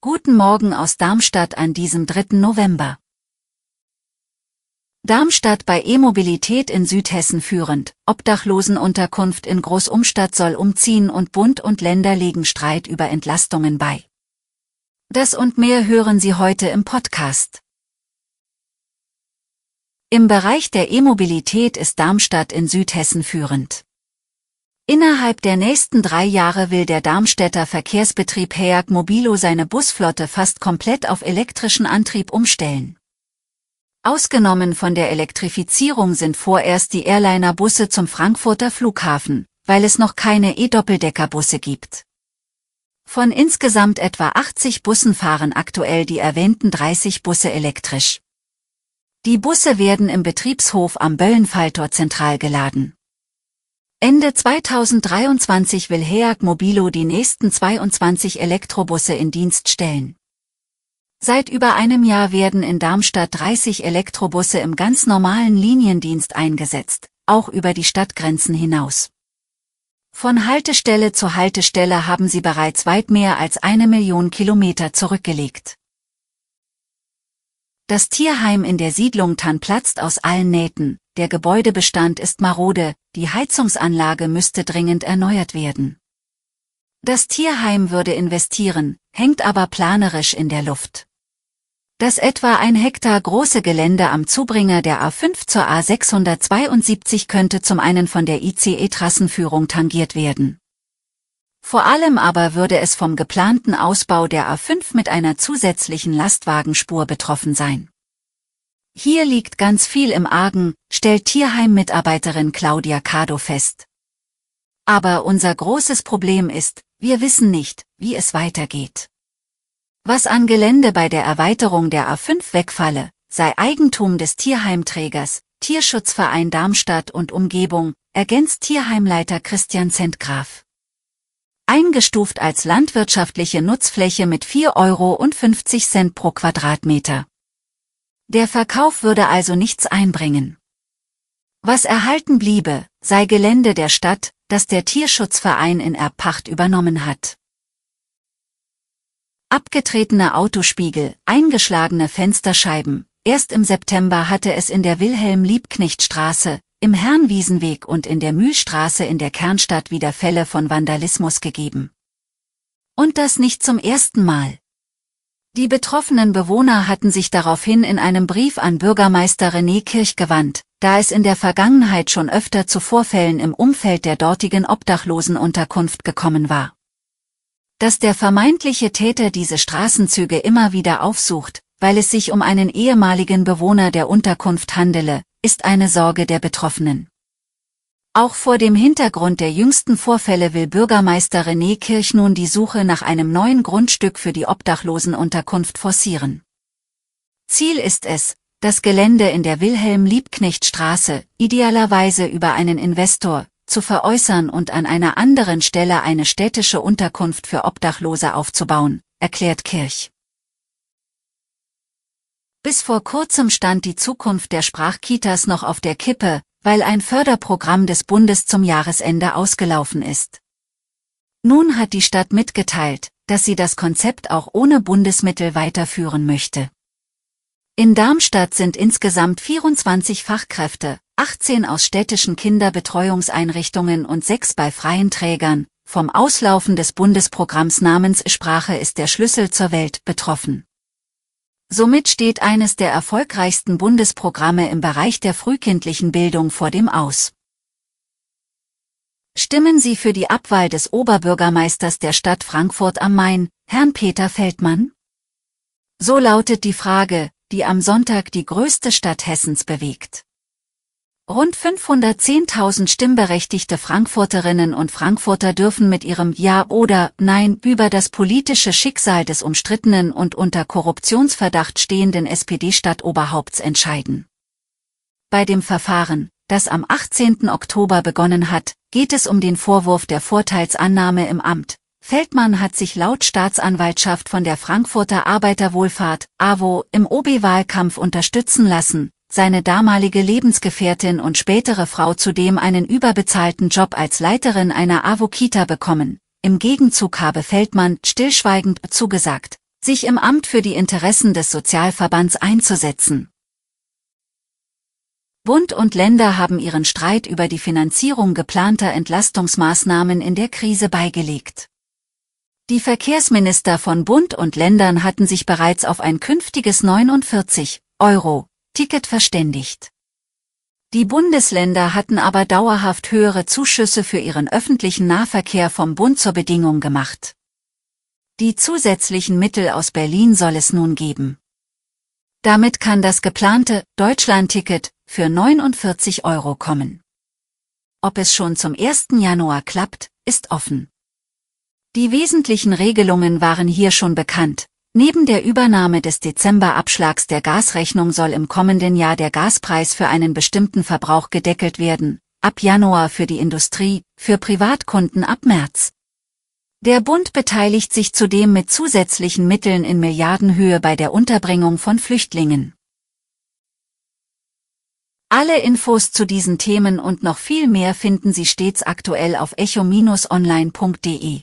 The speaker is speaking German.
Guten Morgen aus Darmstadt an diesem 3. November. Darmstadt bei E-Mobilität in Südhessen führend, Obdachlosenunterkunft in Großumstadt soll umziehen und Bund und Länder legen Streit über Entlastungen bei. Das und mehr hören Sie heute im Podcast. Im Bereich der E-Mobilität ist Darmstadt in Südhessen führend. Innerhalb der nächsten drei Jahre will der Darmstädter Verkehrsbetrieb HEAG Mobilo seine Busflotte fast komplett auf elektrischen Antrieb umstellen. Ausgenommen von der Elektrifizierung sind vorerst die Airliner-Busse zum Frankfurter Flughafen, weil es noch keine E-Doppeldeckerbusse gibt. Von insgesamt etwa 80 Bussen fahren aktuell die erwähnten 30 Busse elektrisch. Die Busse werden im Betriebshof am Böllenfalltor zentral geladen. Ende 2023 will HEAG Mobilo die nächsten 22 Elektrobusse in Dienst stellen. Seit über einem Jahr werden in Darmstadt 30 Elektrobusse im ganz normalen Liniendienst eingesetzt, auch über die Stadtgrenzen hinaus. Von Haltestelle zu Haltestelle haben sie bereits weit mehr als eine Million Kilometer zurückgelegt. Das Tierheim in der Siedlung Tann platzt aus allen Nähten, der Gebäudebestand ist marode, die Heizungsanlage müsste dringend erneuert werden. Das Tierheim würde investieren, hängt aber planerisch in der Luft. Das etwa ein Hektar große Gelände am Zubringer der A5 zur A672 könnte zum einen von der ICE-Trassenführung tangiert werden. Vor allem aber würde es vom geplanten Ausbau der A5 mit einer zusätzlichen Lastwagenspur betroffen sein. Hier liegt ganz viel im Argen, stellt Tierheim-Mitarbeiterin Claudia Cado fest. Aber unser großes Problem ist, wir wissen nicht, wie es weitergeht. Was an Gelände bei der Erweiterung der A5 wegfalle, sei Eigentum des Tierheimträgers, Tierschutzverein Darmstadt und Umgebung, ergänzt Tierheimleiter Christian Zentgraf. Eingestuft als landwirtschaftliche Nutzfläche mit 4,50 Euro pro Quadratmeter. Der Verkauf würde also nichts einbringen. Was erhalten bliebe, sei Gelände der Stadt, das der Tierschutzverein in Erbpacht übernommen hat. Abgetretene Autospiegel, eingeschlagene Fensterscheiben. Erst im September hatte es in der Wilhelm-Liebknecht-Straße, im Herrnwiesenweg und in der Mühlstraße in der Kernstadt wieder Fälle von Vandalismus gegeben. Und das nicht zum ersten Mal. Die betroffenen Bewohner hatten sich daraufhin in einem Brief an Bürgermeister René Kirch gewandt, da es in der Vergangenheit schon öfter zu Vorfällen im Umfeld der dortigen Obdachlosenunterkunft gekommen war. Dass der vermeintliche Täter diese Straßenzüge immer wieder aufsucht, weil es sich um einen ehemaligen Bewohner der Unterkunft handele, ist eine Sorge der Betroffenen. Auch vor dem Hintergrund der jüngsten Vorfälle will Bürgermeister René Kirch nun die Suche nach einem neuen Grundstück für die Obdachlosenunterkunft forcieren. Ziel ist es, das Gelände in der Wilhelm-Liebknecht-Straße, idealerweise über einen Investor, zu veräußern und an einer anderen Stelle eine städtische Unterkunft für Obdachlose aufzubauen, erklärt Kirch. Bis vor kurzem stand die Zukunft der Sprachkitas noch auf der Kippe, weil ein Förderprogramm des Bundes zum Jahresende ausgelaufen ist. Nun hat die Stadt mitgeteilt, dass sie das Konzept auch ohne Bundesmittel weiterführen möchte. In Darmstadt sind insgesamt 24 Fachkräfte, 18 aus städtischen Kinderbetreuungseinrichtungen und 6 bei freien Trägern, vom Auslaufen des Bundesprogramms namens Sprache ist der Schlüssel zur Welt betroffen. Somit steht eines der erfolgreichsten Bundesprogramme im Bereich der frühkindlichen Bildung vor dem Aus. Stimmen Sie für die Abwahl des Oberbürgermeisters der Stadt Frankfurt am Main, Herrn Peter Feldmann? So lautet die Frage, die am Sonntag die größte Stadt Hessens bewegt. Rund 510.000 stimmberechtigte Frankfurterinnen und Frankfurter dürfen mit ihrem Ja oder Nein über das politische Schicksal des umstrittenen und unter Korruptionsverdacht stehenden SPD-Stadtoberhaupts entscheiden. Bei dem Verfahren, das am 18. Oktober begonnen hat, geht es um den Vorwurf der Vorteilsannahme im Amt. Feldmann hat sich laut Staatsanwaltschaft von der Frankfurter Arbeiterwohlfahrt, AWO, im OB-Wahlkampf unterstützen lassen, seine damalige Lebensgefährtin und spätere Frau zudem einen überbezahlten Job als Leiterin einer AWO-Kita bekommen. Im Gegenzug habe Feldmann stillschweigend zugesagt, sich im Amt für die Interessen des Sozialverbands einzusetzen. Bund und Länder haben ihren Streit über die Finanzierung geplanter Entlastungsmaßnahmen in der Krise beigelegt. Die Verkehrsminister von Bund und Ländern hatten sich bereits auf ein künftiges 49 Euro Ticket verständigt. Die Bundesländer hatten aber dauerhaft höhere Zuschüsse für ihren öffentlichen Nahverkehr vom Bund zur Bedingung gemacht. Die zusätzlichen Mittel aus Berlin soll es nun geben. Damit kann das geplante Deutschland-Ticket für 49 Euro kommen. Ob es schon zum 1. Januar klappt, ist offen. Die wesentlichen Regelungen waren hier schon bekannt, Neben der Übernahme des Dezemberabschlags der Gasrechnung soll im kommenden Jahr der Gaspreis für einen bestimmten Verbrauch gedeckelt werden, ab Januar für die Industrie, für Privatkunden ab März. Der Bund beteiligt sich zudem mit zusätzlichen Mitteln in Milliardenhöhe bei der Unterbringung von Flüchtlingen. Alle Infos zu diesen Themen und noch viel mehr finden Sie stets aktuell auf echo-online.de.